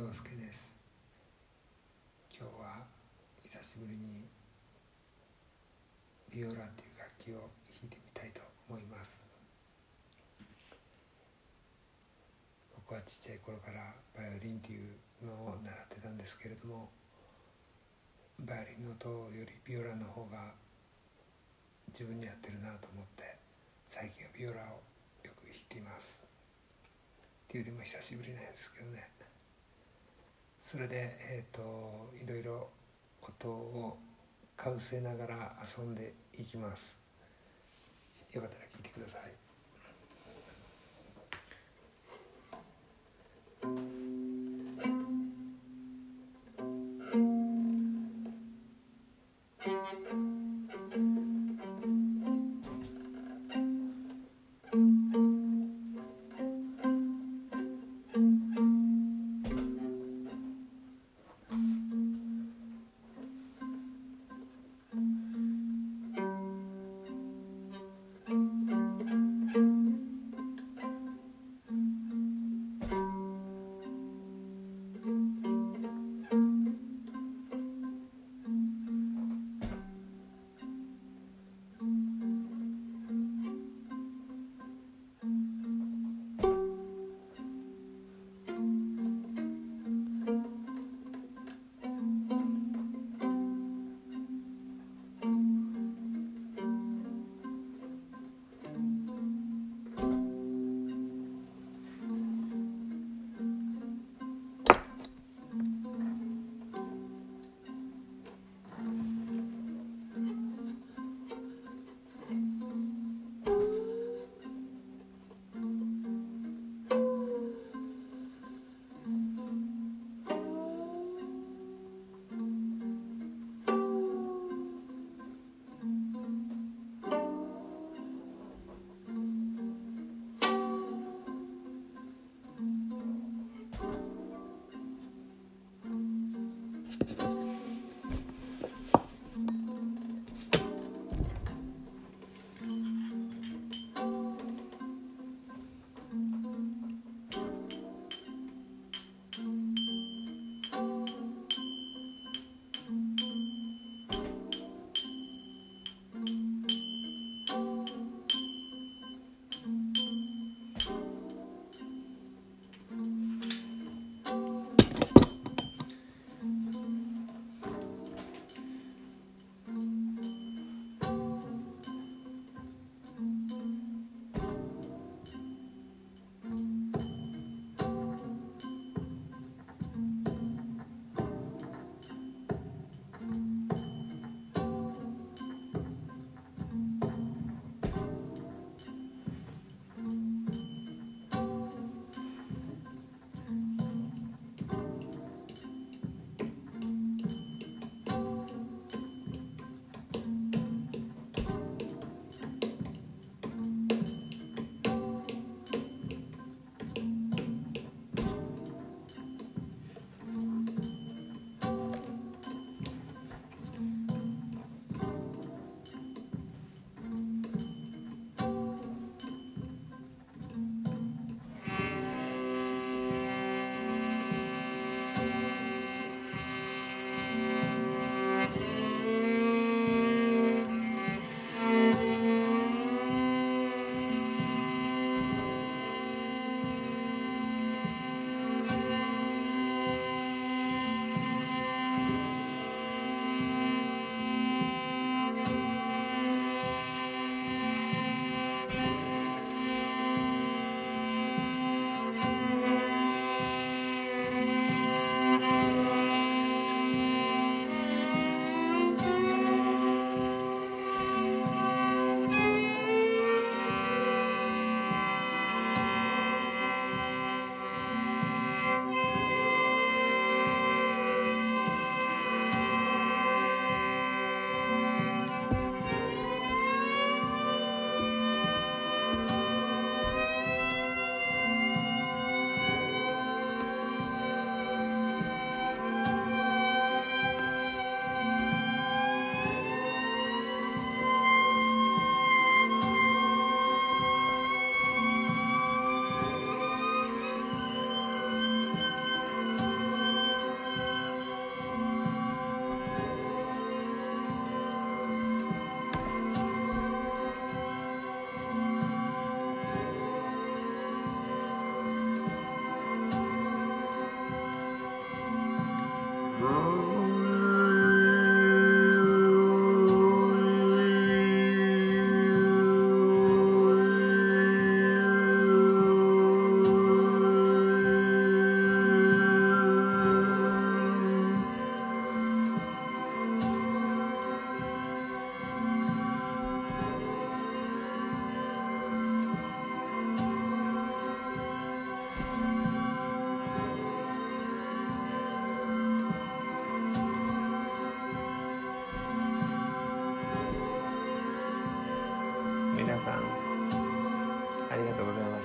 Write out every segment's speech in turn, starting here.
陽介です。今日は久しぶりにビオラという楽器を弾いてみたいと思います。僕はちっちゃい頃からバイオリンっていうのを習ってたんですけれどもバイオリンの音よりビオラの方が自分に合ってるなと思って最近はビオラをよく弾いています。っていうでも久しぶりなんですけどね。それでえっ、ー、といろいろ音をかぶせながら遊んでいきます。よかったら聞いてください。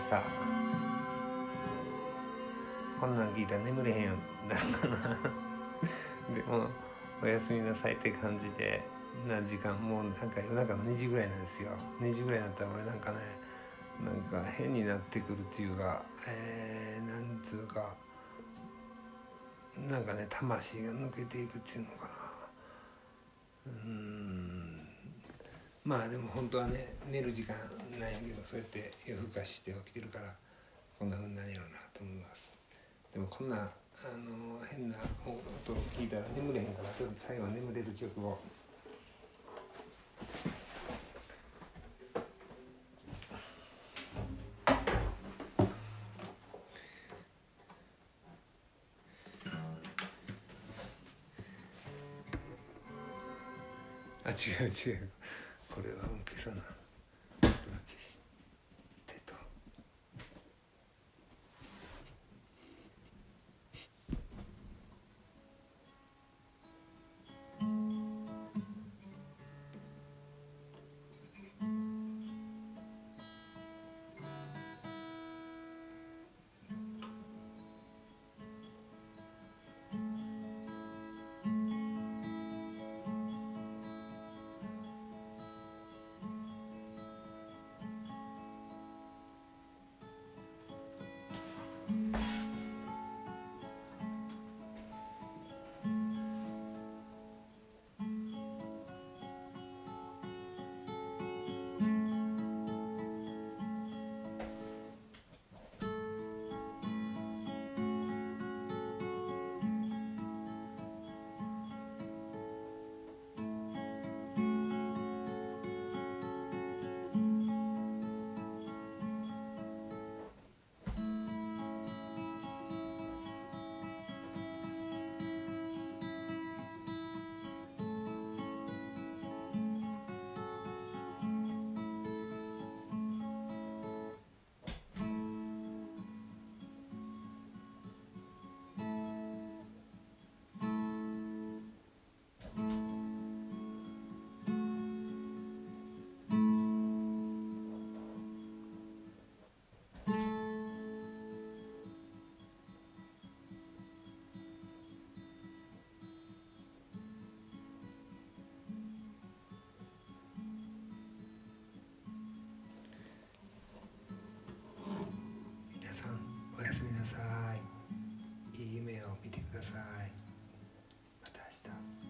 したこんなん聞いたら眠れへんよなるかな。でもおやすみなさいって感じでな時間もうなんか夜中の2時ぐらいなんですよ。2時ぐらいになったら俺なんかねなんか変になってくるっていうかえー、なんつうかなんかね魂が抜けていくっていうのかな。うん。まあでも本当はね寝る時間なんやけどそうやって夜更かしして起きてるからこんなふうになんやろうなと思いますでもこんなあの変な音を聞いたら眠れへんからちょっと最後は眠れる曲を。あ違う違うこれは消さない。ださい。いい夢を見てください。また明日。